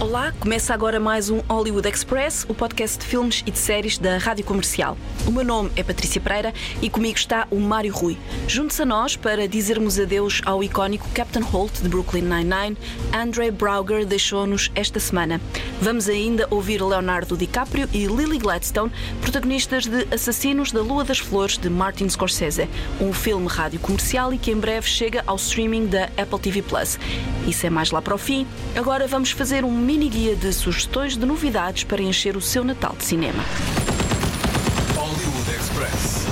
Olá, começa agora mais um Hollywood Express, o podcast de filmes e de séries da Rádio Comercial. O meu nome é Patrícia Pereira e comigo está o Mário Rui. Junte-se a nós para dizermos adeus ao icónico Captain Holt de Brooklyn Nine-Nine. Andre Brauger deixou-nos esta semana. Vamos ainda ouvir Leonardo DiCaprio e Lily Gladstone, protagonistas de Assassinos da Lua das Flores de Martin Scorsese, um filme rádio comercial e que em breve chega ao streaming da Apple TV Plus. Isso é mais lá para o fim. Agora vamos fazer um mini guia de sugestões de novidades para encher o seu Natal de cinema. Hollywood Express.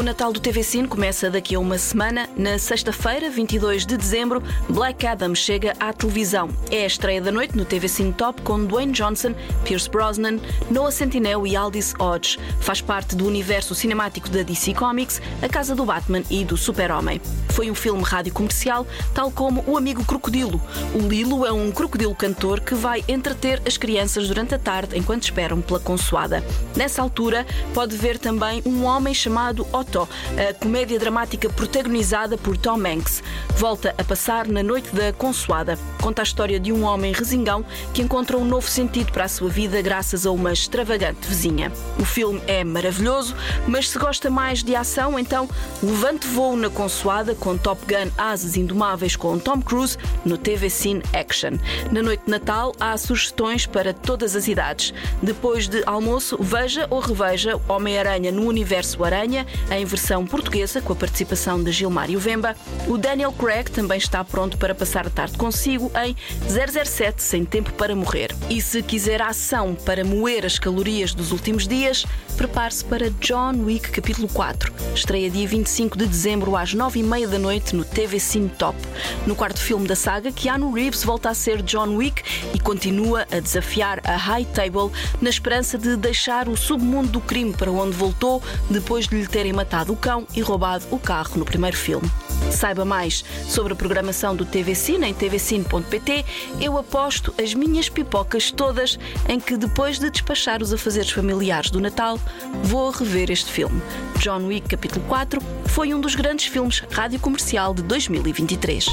O Natal do TV Cine começa daqui a uma semana. Na sexta-feira, 22 de dezembro, Black Adam chega à televisão. É a estreia da noite no TV Cine Top com Dwayne Johnson, Pierce Brosnan, Noah Centineo e Aldis Hodge. Faz parte do universo cinemático da DC Comics, a casa do Batman e do Super-Homem. Foi um filme rádio comercial, tal como O Amigo Crocodilo. O Lilo é um crocodilo cantor que vai entreter as crianças durante a tarde enquanto esperam pela consoada. Nessa altura, pode ver também um homem chamado Otto, a comédia dramática protagonizada por Tom Hanks. Volta a passar na noite da consoada. Conta a história de um homem resingão que encontra um novo sentido para a sua vida graças a uma extravagante vizinha. O filme é maravilhoso, mas se gosta mais de ação, então levante voo na consoada com Top Gun Asas Indomáveis com Tom Cruise no TV Cine Action. Na noite de Natal há sugestões para todas as idades. Depois de almoço, veja ou reveja Homem-Aranha no Universo Aranha, em versão portuguesa, com a participação de Gilmar Vemba. O Daniel Craig também está pronto para passar a tarde consigo em 007 Sem Tempo para Morrer. E se quiser ação para moer as calorias dos últimos dias, prepare-se para John Wick Capítulo 4. Estreia dia 25 de dezembro às 9h30 da noite no TV Cine Top. No quarto filme da saga, Keanu Reeves volta a ser John Wick e continua a desafiar a High Table na esperança de deixar o submundo do crime para onde voltou depois de lhe terem matado o cão e roubado o carro no primeiro filme. Saiba mais sobre a programação do TV Cine em tvcine.pt. Eu aposto as minhas pipocas todas em que depois de despachar os afazeres familiares do Natal, vou rever este filme. John Wick Capítulo 4 foi um dos grandes filmes rádio comercial de 2023.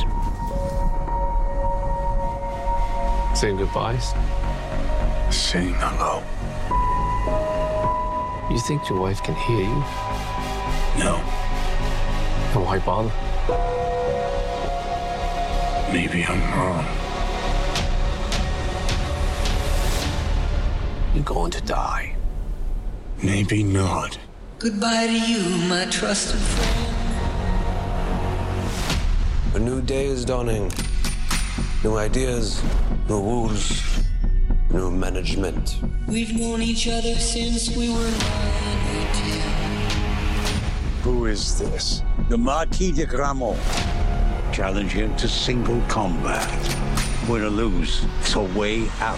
Saying goodbyes? Saying hello. You think your wife can hear you? No, Then why bother? maybe I'm wrong. You're going to die. Maybe not. Goodbye to you, my trusted friend. A new day is dawning. New ideas, new rules, new management. We've known each other since we were nine or ten. Who is this? The Marquis de Gramont. Challenge him to single combat. Win or lose, it's a way out.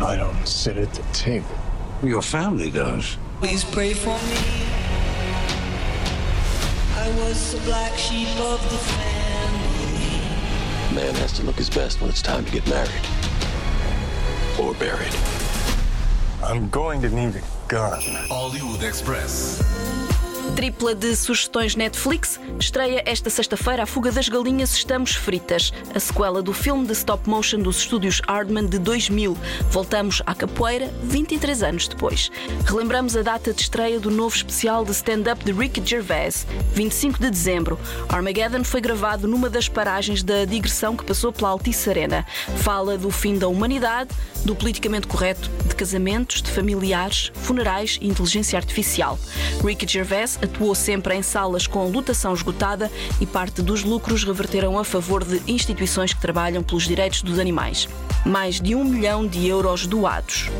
I don't sit at the table. Your family does. Please pray for me. I was the black sheep of the family. Man has to look his best when it's time to get married. Or buried. I'm going to need a gun. Hollywood Express. Tripla de sugestões Netflix estreia esta sexta-feira A Fuga das Galinhas Estamos Fritas, a sequela do filme de stop motion dos estúdios Hardman de 2000. Voltamos à capoeira 23 anos depois. Relembramos a data de estreia do novo especial de stand-up de Ricky Gervais, 25 de dezembro. Armageddon foi gravado numa das paragens da digressão que passou pela Altice Arena. Fala do fim da humanidade, do politicamente correto, de casamentos, de familiares, funerais e inteligência artificial. Ricky Gervais atuou sempre em salas com lotação esgotada e parte dos lucros reverteram a favor de instituições que trabalham pelos direitos dos animais. Mais de um milhão de euros doados.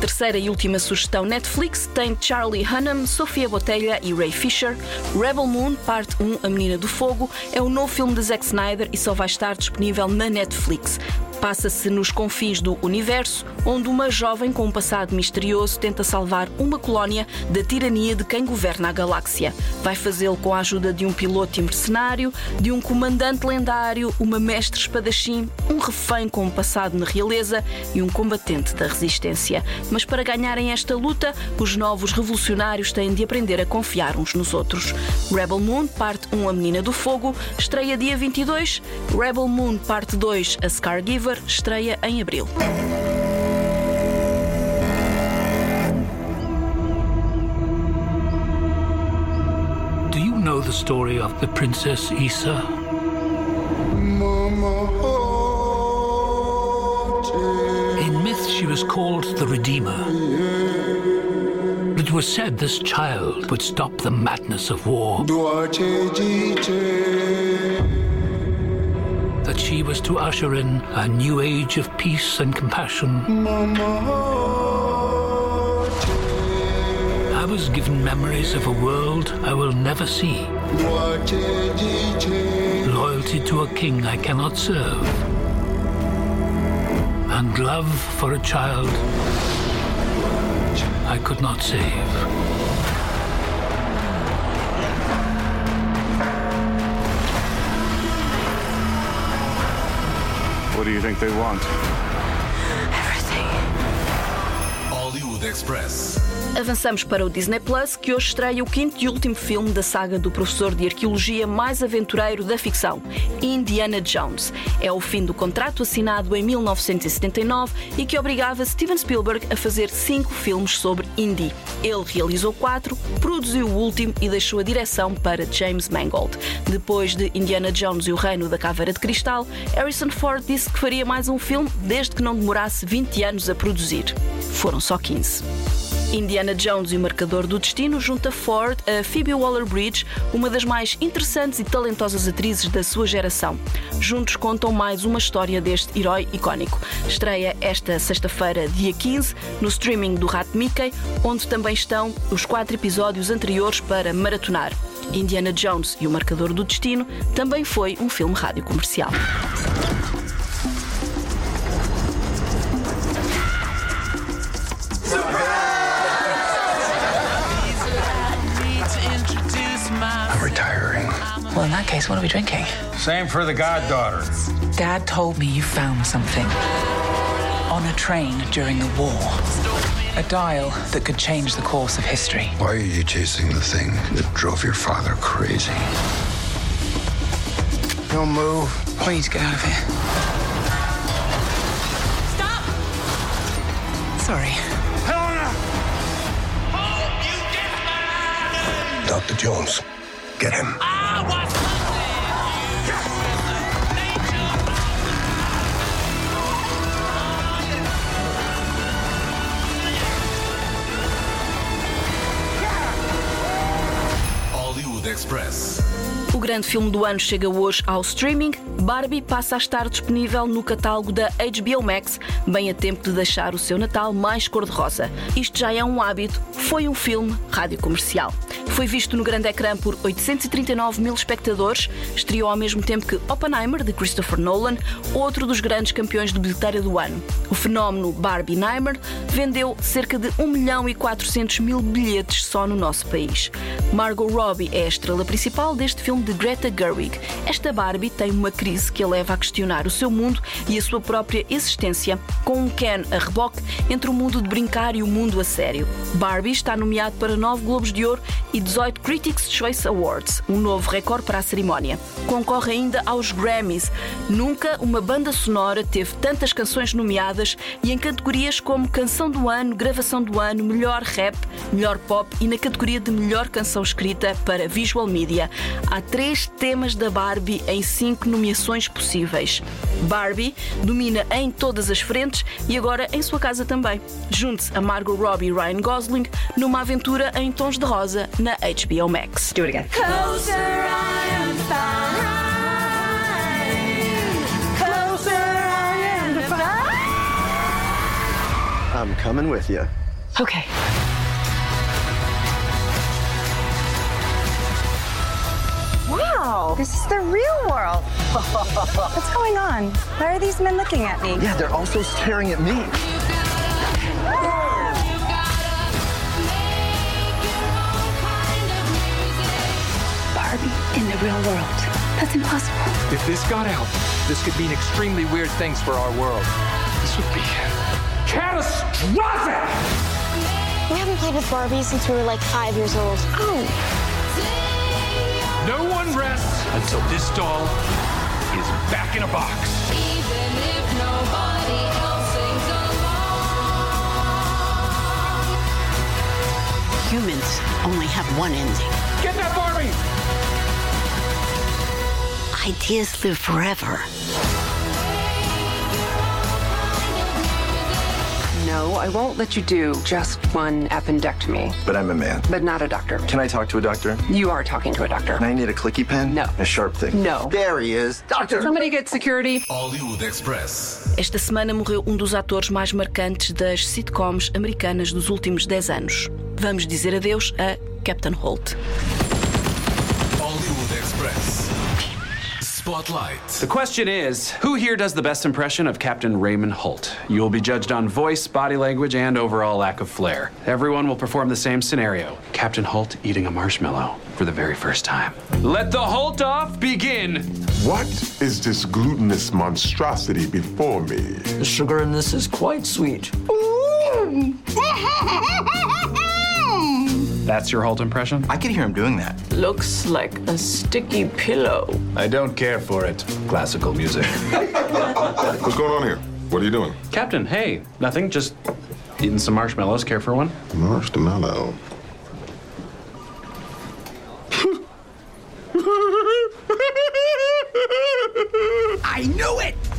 Terceira e última sugestão Netflix tem Charlie Hunnam, Sofia Botelha e Ray Fisher. Rebel Moon, parte 1, A Menina do Fogo, é o novo filme de Zack Snyder e só vai estar disponível na Netflix. Passa-se nos confins do universo, onde uma jovem com um passado misterioso tenta salvar uma colónia da tirania de quem governa a galáxia. Vai fazê-lo com a ajuda de um piloto e mercenário, de um comandante lendário, uma mestre espadachim, um refém com um passado na realeza e um combatente da resistência. Mas para ganharem esta luta, os novos revolucionários têm de aprender a confiar uns nos outros. Rebel Moon, parte 1, A Menina do Fogo, estreia dia 22. Rebel Moon, parte 2, A Scargiver, estreia em abril. Do you know the story of the Princess Issa? In myth, she was called the Redeemer. It was said this child would stop the madness of war. That she was to usher in a new age of peace and compassion. I was given memories of a world I will never see. Loyalty to a king I cannot serve. And love for a child I could not save. What do you think they want? Everything. Hollywood Express. Avançamos para o Disney Plus, que hoje estreia o quinto e último filme da saga do professor de arqueologia mais aventureiro da ficção, Indiana Jones. É o fim do contrato assinado em 1979 e que obrigava Steven Spielberg a fazer cinco filmes sobre Indy. Ele realizou quatro, produziu o último e deixou a direção para James Mangold. Depois de Indiana Jones e o Reino da Caveira de Cristal, Harrison Ford disse que faria mais um filme desde que não demorasse 20 anos a produzir. Foram só 15. Indiana Jones e o Marcador do Destino junta Ford a Phoebe Waller-Bridge, uma das mais interessantes e talentosas atrizes da sua geração. Juntos contam mais uma história deste herói icónico. Estreia esta sexta-feira, dia 15, no streaming do Rat Mickey, onde também estão os quatro episódios anteriores para maratonar. Indiana Jones e o Marcador do Destino também foi um filme rádio comercial. In that case, what are we drinking? Same for the goddaughter. Dad told me you found something on a train during the war. A dial that could change the course of history. Why are you chasing the thing that drove your father crazy? Don't move. We need to get out of here. Stop! Sorry. Helena! Hope you get mad! Dr. Jones, get him. Express. O grande filme do ano chega hoje ao streaming. Barbie passa a estar disponível no catálogo da HBO Max, bem a tempo de deixar o seu Natal mais cor-de-rosa. Isto já é um hábito, foi um filme rádio comercial. Foi visto no grande ecrã por 839 mil espectadores, estreou ao mesmo tempo que Oppenheimer, de Christopher Nolan, outro dos grandes campeões de bilheteira do ano. O fenómeno Barbie Neimer vendeu cerca de 1 milhão e 400 mil bilhetes só no nosso país. Margot Robbie é a estrela principal deste filme de Greta Gerwig. Esta Barbie tem uma crise que a leva a questionar o seu mundo e a sua própria existência, com um Ken a reboque entre o mundo de brincar e o mundo a sério. Barbie está nomeado para 9 Globos de Ouro e 18 Critics' Choice Awards, um novo recorde para a cerimónia. Concorre ainda aos Grammys. Nunca uma banda sonora teve tantas canções nomeadas e em categorias como Canção do Ano, Gravação do Ano, Melhor Rap, Melhor Pop e na categoria de Melhor Canção Escrita para Visual Media. Há três temas da Barbie em cinco nomeações possíveis. Barbie domina em todas as frentes e agora em sua casa também. Junte-se a Margot Robbie e Ryan Gosling numa aventura em tons de rosa na HBO Max. Do it again. Closer I am fine. Closer I am fine. I'm coming with you. Okay. Wow, this is the real world. What's going on? Why are these men looking at me? Yeah, they're also staring at me. Barbie in the real world. That's impossible. If this got out, this could mean extremely weird things for our world. This would be catastrophic! We haven't played with Barbie since we were like five years old. Oh. No one rests until this doll is back in a box. Humans only have one ending. Get that Barbie! Ideas live forever. No, I won't let you do just one appendectomy. But I'm a man. But not a doctor. Can I talk to a doctor? You are talking to a doctor. And I need a clicky pen? No. A sharp thing? No. There he is. Doctor! Somebody get security. Hollywood Express. Esta semana morreu um dos atores mais marcantes das sitcoms americanas dos últimos 10 anos. Vamos dizer adeus a Captain Holt. Spotlight. The question is who here does the best impression of Captain Raymond Holt? You will be judged on voice, body language, and overall lack of flair. Everyone will perform the same scenario Captain Holt eating a marshmallow for the very first time. Let the Holt off begin! What is this glutinous monstrosity before me? The sugar in this is quite sweet. That's your Holt impression? I could hear him doing that. Looks like a sticky pillow. I don't care for it. Classical music. What's going on here? What are you doing? Captain, hey, nothing, just eating some marshmallows. Care for one? Marshmallow.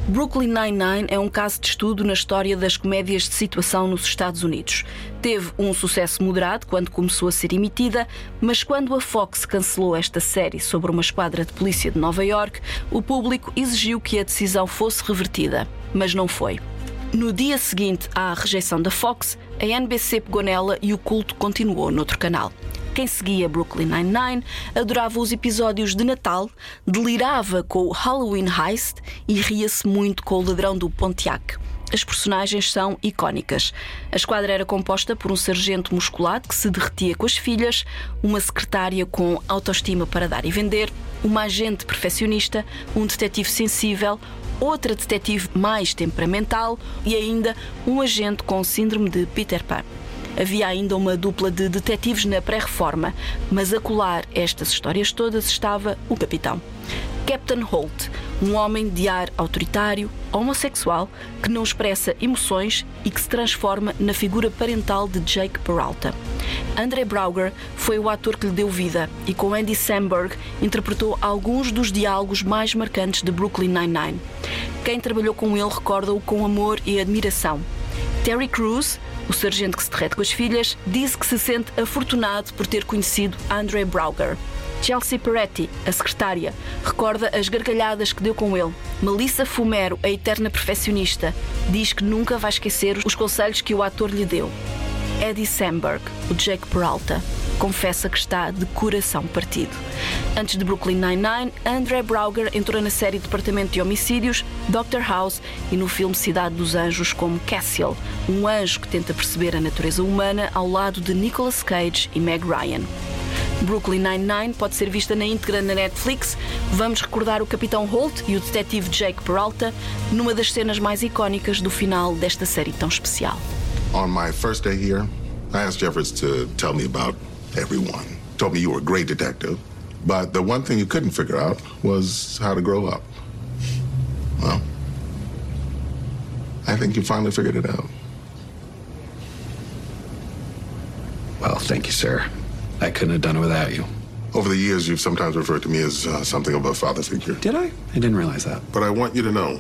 Brooklyn Nine-Nine é um caso de estudo na história das comédias de situação nos Estados Unidos. Teve um sucesso moderado quando começou a ser emitida, mas quando a Fox cancelou esta série sobre uma esquadra de polícia de Nova York, o público exigiu que a decisão fosse revertida, mas não foi. No dia seguinte à rejeição da Fox, a NBC pegou nela e o culto continuou noutro canal. Quem seguia Brooklyn Nine-Nine adorava os episódios de Natal, delirava com o Halloween Heist e ria-se muito com o ladrão do Pontiac. As personagens são icónicas. A esquadra era composta por um sargento musculado que se derretia com as filhas, uma secretária com autoestima para dar e vender, uma agente perfeccionista, um detetive sensível, outra detetive mais temperamental e ainda um agente com síndrome de Peter Pan. Havia ainda uma dupla de detetives na pré-reforma, mas a colar estas histórias todas estava o capitão. Captain Holt, um homem de ar autoritário, homossexual, que não expressa emoções e que se transforma na figura parental de Jake Peralta. André Brauger foi o ator que lhe deu vida e com Andy Samberg interpretou alguns dos diálogos mais marcantes de Brooklyn Nine-Nine. Quem trabalhou com ele recorda-o com amor e admiração. Terry Crews, o sargento que se derrete com as filhas, disse que se sente afortunado por ter conhecido André Brauger. Chelsea Peretti, a secretária, recorda as gargalhadas que deu com ele. Melissa Fumero, a eterna perfeccionista, diz que nunca vai esquecer os conselhos que o ator lhe deu. Eddie Samberg, o Jake Peralta, confessa que está de coração partido. Antes de Brooklyn Nine-Nine, André Brauger entrou na série Departamento de Homicídios, Doctor House e no filme Cidade dos Anjos como Cassiel, um anjo que tenta perceber a natureza humana ao lado de Nicolas Cage e Meg Ryan. Brooklyn Nine-Nine pode ser vista na íntegra na Netflix. Vamos recordar o Capitão Holt e o detetive Jake Peralta numa das cenas mais icónicas do final desta série tão especial. On my first day here, I asked Jeffers to tell me about everyone. Told me you were a great detective, but the one thing you couldn't figure out was how to grow up. Well, I think you finally figured it out. Well, thank you, sir. I couldn't have done it without you. Over the years, you've sometimes referred to me as uh, something of a father figure. Did I? I didn't realize that. But I want you to know,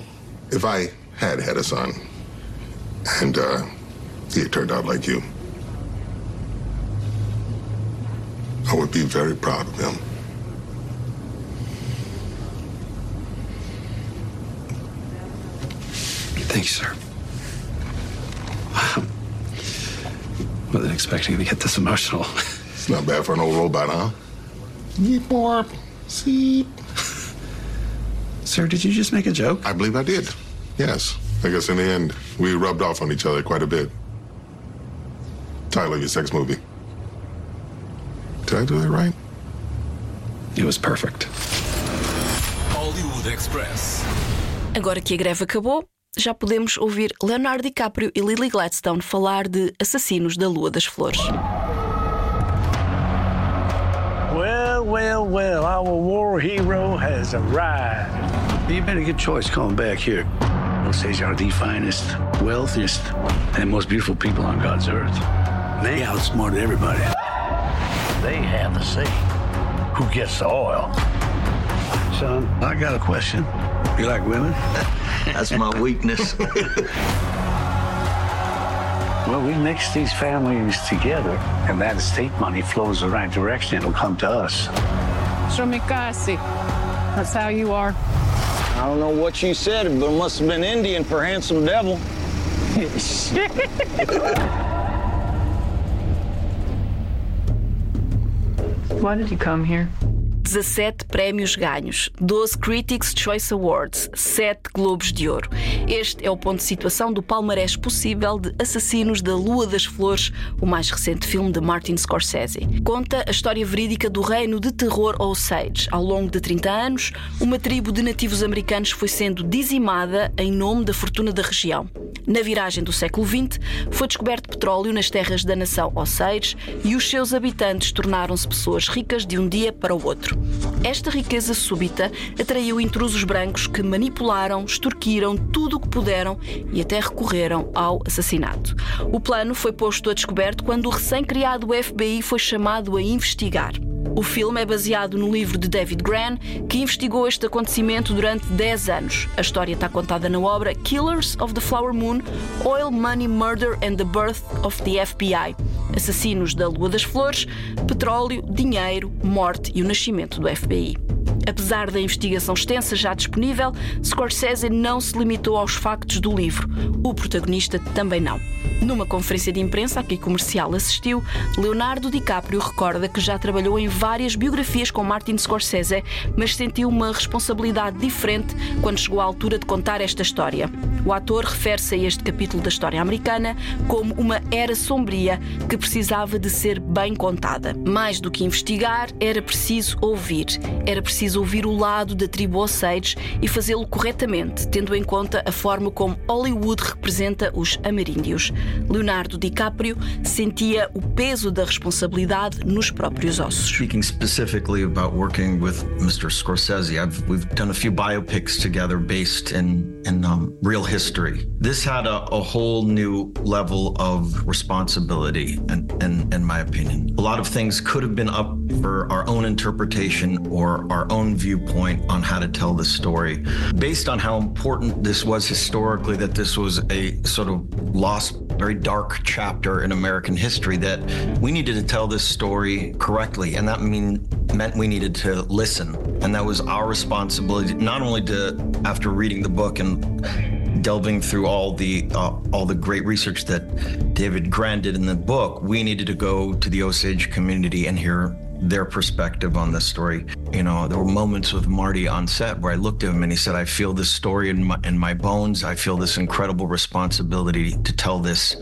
if I had had a son, and uh, he turned out like you, I would be very proud of him. Thank you, sir. Wow. Wasn't expecting to get this emotional. It's not bad for an old robot, huh? Yeep, warp, seep. Sir, did you just make a joke? I believe I did. Yes. I guess in the end, we rubbed off on each other quite a bit. Title of your sex movie. Did I do that right? It was perfect. Hollywood Express. Agora que a greve acabou, já podemos ouvir Leonardo DiCaprio e Lily Gladstone falar de Assassinos da Lua das Flores. Well, well, well, our war hero has arrived. You made a good choice coming back here. Osage are the finest, wealthiest, and most beautiful people on God's earth. They outsmarted everybody. They have the say. Who gets the oil? Son, I got a question. You like women? That's my weakness. Well, we mix these families together, and that estate money flows the right direction. It'll come to us. Shomikasi. That's how you are. I don't know what you said, but it must have been Indian for handsome devil. Why did you come here? 17 prémios ganhos, 12 Critics' Choice Awards, 7 Globos de Ouro. Este é o ponto de situação do palmarés possível de Assassinos da Lua das Flores, o mais recente filme de Martin Scorsese. Conta a história verídica do reino de terror Osage. Ao longo de 30 anos, uma tribo de nativos americanos foi sendo dizimada em nome da fortuna da região. Na viragem do século XX, foi descoberto petróleo nas terras da nação Osage e os seus habitantes tornaram-se pessoas ricas de um dia para o outro. Esta riqueza súbita atraiu intrusos brancos que manipularam, extorquiram tudo o que puderam e até recorreram ao assassinato. O plano foi posto a descoberto quando o recém-criado FBI foi chamado a investigar. O filme é baseado no livro de David Gran, que investigou este acontecimento durante 10 anos. A história está contada na obra Killers of the Flower Moon, Oil, Money, Murder and the Birth of the FBI. Assassinos da Lua das Flores, Petróleo, Dinheiro, Morte e o Nascimento do FBI. Apesar da investigação extensa já disponível, Scorsese não se limitou aos factos do livro. O protagonista também não. Numa conferência de imprensa a que comercial assistiu, Leonardo DiCaprio recorda que já trabalhou em várias biografias com Martin Scorsese, mas sentiu uma responsabilidade diferente quando chegou à altura de contar esta história. O ator refere-se a este capítulo da história americana como uma era sombria que precisava de ser bem contada. Mais do que investigar, era preciso ouvir. Era preciso ouvir o lado da tribo Osage e fazê-lo corretamente, tendo em conta a forma como Hollywood representa os ameríndios. Leonardo DiCaprio sentia o peso da responsabilidade nos próprios ossos. Speaking specifically about working with Mr. Scorsese, I've, we've done a few biopics together based in, in um, real history. This had a, a whole new level of responsibility, in, in, in my opinion. A lot of things could have been up for our own interpretation or our own viewpoint on how to tell the story. Based on how important this was historically, that this was a sort of lost, very dark chapter in American history, that we needed to tell this story correctly. And that mean, meant we needed to listen. And that was our responsibility, not only to, after reading the book and delving through all the uh, all the great research that David Grand did in the book, we needed to go to the Osage community and hear their perspective on this story. You know, there were moments with Marty on set where I looked at him and he said, "I feel this story in my in my bones. I feel this incredible responsibility to tell this."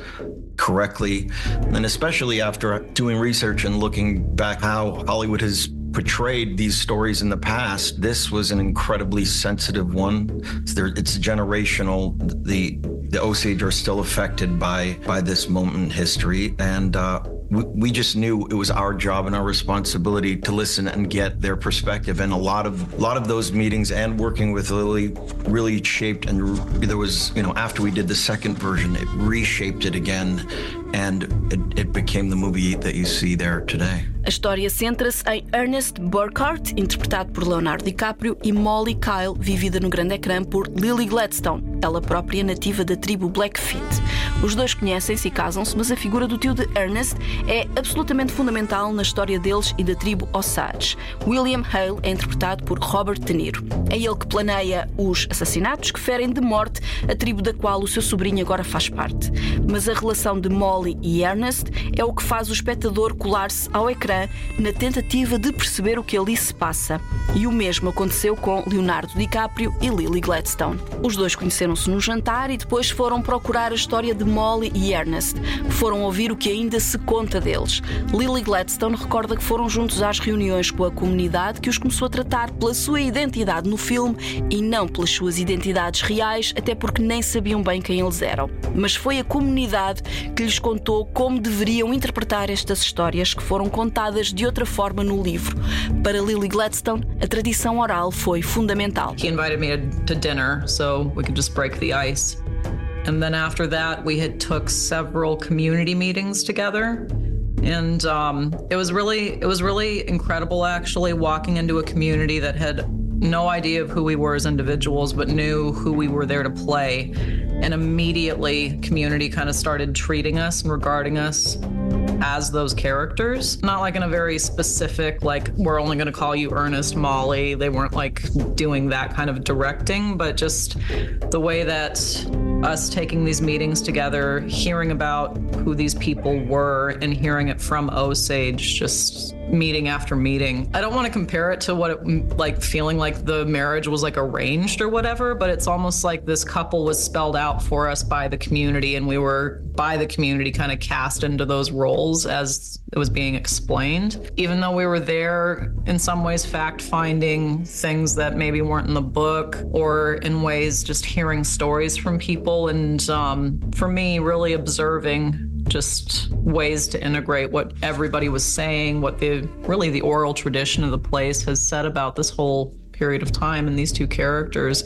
correctly and especially after doing research and looking back how Hollywood has portrayed these stories in the past, this was an incredibly sensitive one. It's, there, it's generational. The the Osage are still affected by by this moment in history, and uh, we just knew it was our job and our responsibility to listen and get their perspective. And a lot of a lot of those meetings and working with Lily really shaped. And there was you know after we did the second version, it reshaped it again, and it, it became the movie that you see there today. A história centra-se em Ernest Burkhardt, interpretado por Leonardo DiCaprio, e Molly Kyle, vivida no grande ecrã por Lily Gladstone, ela própria nativa da tribo Blackfeet. Os dois conhecem-se e casam-se, mas a figura do tio de Ernest é absolutamente fundamental na história deles e da tribo Osage. William Hale é interpretado por Robert De Niro. É ele que planeia os assassinatos que ferem de morte a tribo da qual o seu sobrinho agora faz parte. Mas a relação de Molly e Ernest é o que faz o espectador colar-se ao ecrã na tentativa de perceber o que ali se passa. E o mesmo aconteceu com Leonardo DiCaprio e Lily Gladstone. Os dois conheceram-se no jantar e depois foram procurar a história de Molly e Ernest. Foram ouvir o que ainda se conta deles. Lily Gladstone recorda que foram juntos às reuniões com a comunidade que os começou a tratar pela sua identidade no filme e não pelas suas identidades reais, até porque nem sabiam bem quem eles eram. Mas foi a comunidade que lhes contou como deveriam interpretar estas histórias que foram contadas de outra forma no livro. Para Lily Gladstone, a tradição oral foi fundamental. He invited me to dinner so we could just break the ice. And then after that, we had took several community meetings together. And um, it was really, it was really incredible actually walking into a community that had no idea of who we were as individuals, but knew who we were there to play. And immediately, community kind of started treating us and regarding us as those characters. Not like in a very specific, like, we're only going to call you Ernest Molly. They weren't like doing that kind of directing, but just the way that us taking these meetings together, hearing about who these people were, and hearing it from Osage just meeting after meeting. I don't want to compare it to what it like feeling like the marriage was like arranged or whatever, but it's almost like this couple was spelled out for us by the community and we were by the community kind of cast into those roles as it was being explained. Even though we were there in some ways fact finding things that maybe weren't in the book or in ways just hearing stories from people and um, for me really observing just ways to integrate what everybody was saying, what the really the oral tradition of the place has said about this whole period of time and these two characters.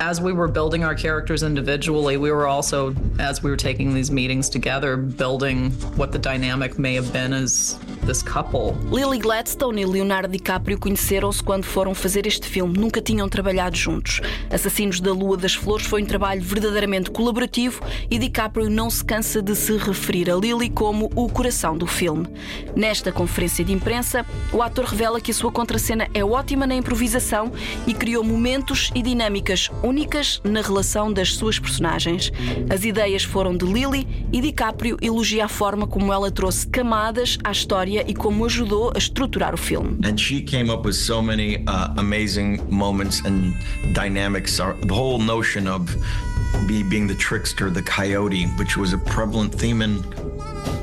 As we were building our characters individually, we were also, as we were taking these meetings together, building what the dynamic may have been as. Lily Gladstone e Leonardo DiCaprio conheceram-se quando foram fazer este filme. Nunca tinham trabalhado juntos. Assassinos da Lua das Flores foi um trabalho verdadeiramente colaborativo e DiCaprio não se cansa de se referir a Lily como o coração do filme. Nesta conferência de imprensa, o ator revela que a sua contracena é ótima na improvisação e criou momentos e dinâmicas únicas na relação das suas personagens. As ideias foram de Lily e DiCaprio elogia a forma como ela trouxe camadas à história e como ajudou a estruturar o filme. And she came up with so many uh, amazing moments and dynamics. The whole notion of me being the trickster, the coyote, which was a prevalent theme in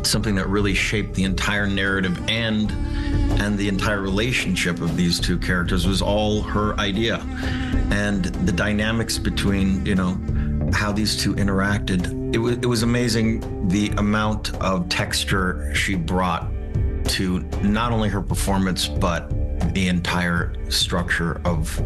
something that really shaped the entire narrative and and the entire relationship of these two characters was all her idea and the dynamics between you know how these two interacted it was it was amazing the amount of texture she brought to not only her performance but the entire structure of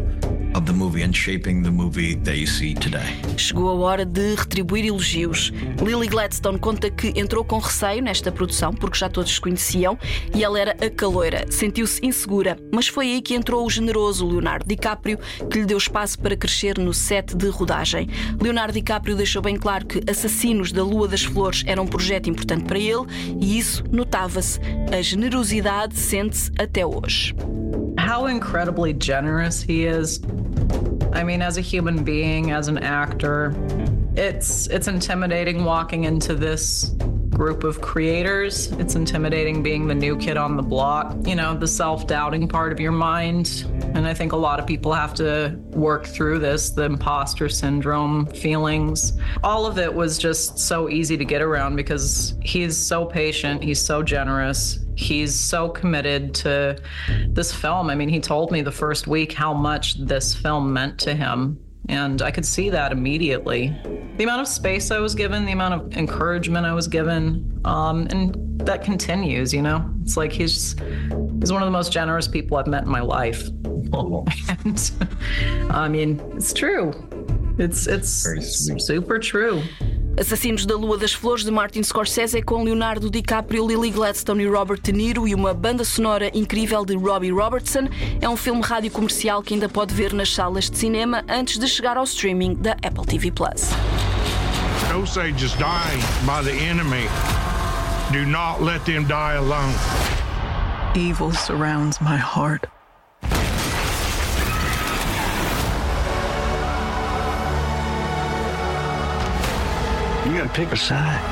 of the movie and shaping the movie that you see today. Chegou a hora de retribuir elogios. Lily Gladstone conta que entrou com receio nesta produção porque já todos conheciam e ela era a caloira. Sentiu-se insegura, mas foi aí que entrou o generoso Leonardo DiCaprio que lhe deu espaço para crescer no set de rodagem. Leonardo DiCaprio deixou bem claro que Assassinos da Lua das Flores era um projeto importante para ele e isso notava-se. A generosidade sente-se até hoje. How incredibly generous he is. I mean, as a human being, as an actor, it's it's intimidating walking into this group of creators. It's intimidating being the new kid on the block, you know, the self doubting part of your mind. And I think a lot of people have to work through this the imposter syndrome feelings. All of it was just so easy to get around because he's so patient, he's so generous, he's so committed to this film. I mean, he told me the first week how much this film meant to him. And I could see that immediately. The amount of space I was given, the amount of encouragement I was given, um, and that continues, you know? It's like he's he's one of the most generous people I've met in my life. And I mean, it's true. It's it's super true. Assassinos da Lua das Flores de Martin Scorsese com Leonardo DiCaprio, Lily Gladstone e Robert De Niro e uma banda sonora incrível de Robbie Robertson. É um filme rádio comercial que ainda pode ver nas salas de cinema antes de chegar ao streaming da Apple TV Plus. Osage is dying by the enemy. Do not let them die alone. Evil surrounds my heart. You gotta pick a side.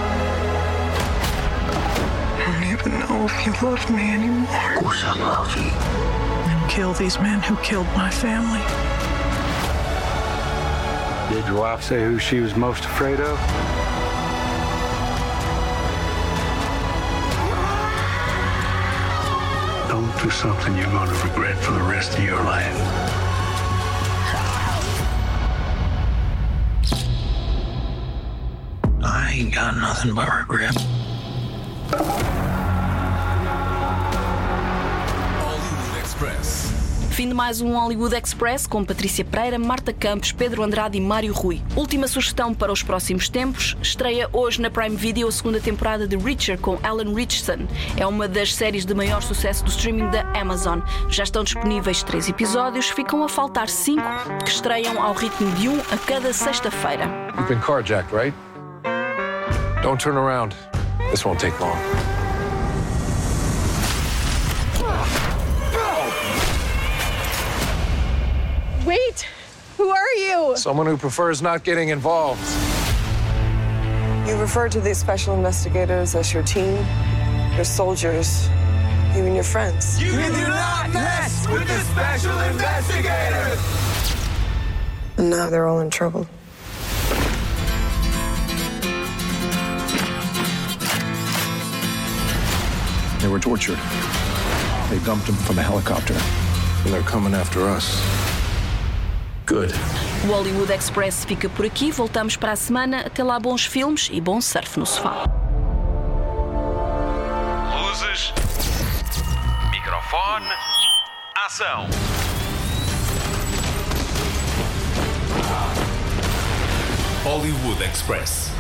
I don't even know if you love me anymore. Of course I love you. And kill these men who killed my family. Did your wife say who she was most afraid of? Don't do something you're going to regret for the rest of your life. Got nothing but regret. Hollywood Express. Fim de mais um Hollywood Express com Patrícia Pereira, Marta Campos, Pedro Andrade e Mário Rui. Última sugestão para os próximos tempos: estreia hoje na Prime Video a segunda temporada de Richard com Alan Richardson. É uma das séries de maior sucesso do streaming da Amazon. Já estão disponíveis três episódios, ficam a faltar cinco que estreiam ao ritmo de um a cada sexta-feira. You've been carjacked, right? Don't turn around. This won't take long. Wait! Who are you? Someone who prefers not getting involved. You refer to these special investigators as your team, your soldiers, you and your friends. You do not mess with the special investigators! And now they're all in trouble. They were tortured. They dumped him from a helicopter. And they're coming after us. Good. O Hollywood Express fica por aqui, voltamos para a semana. Até lá, bons filmes e bom surf no sofá. Luzes. Microfone. Ação. Hollywood Express.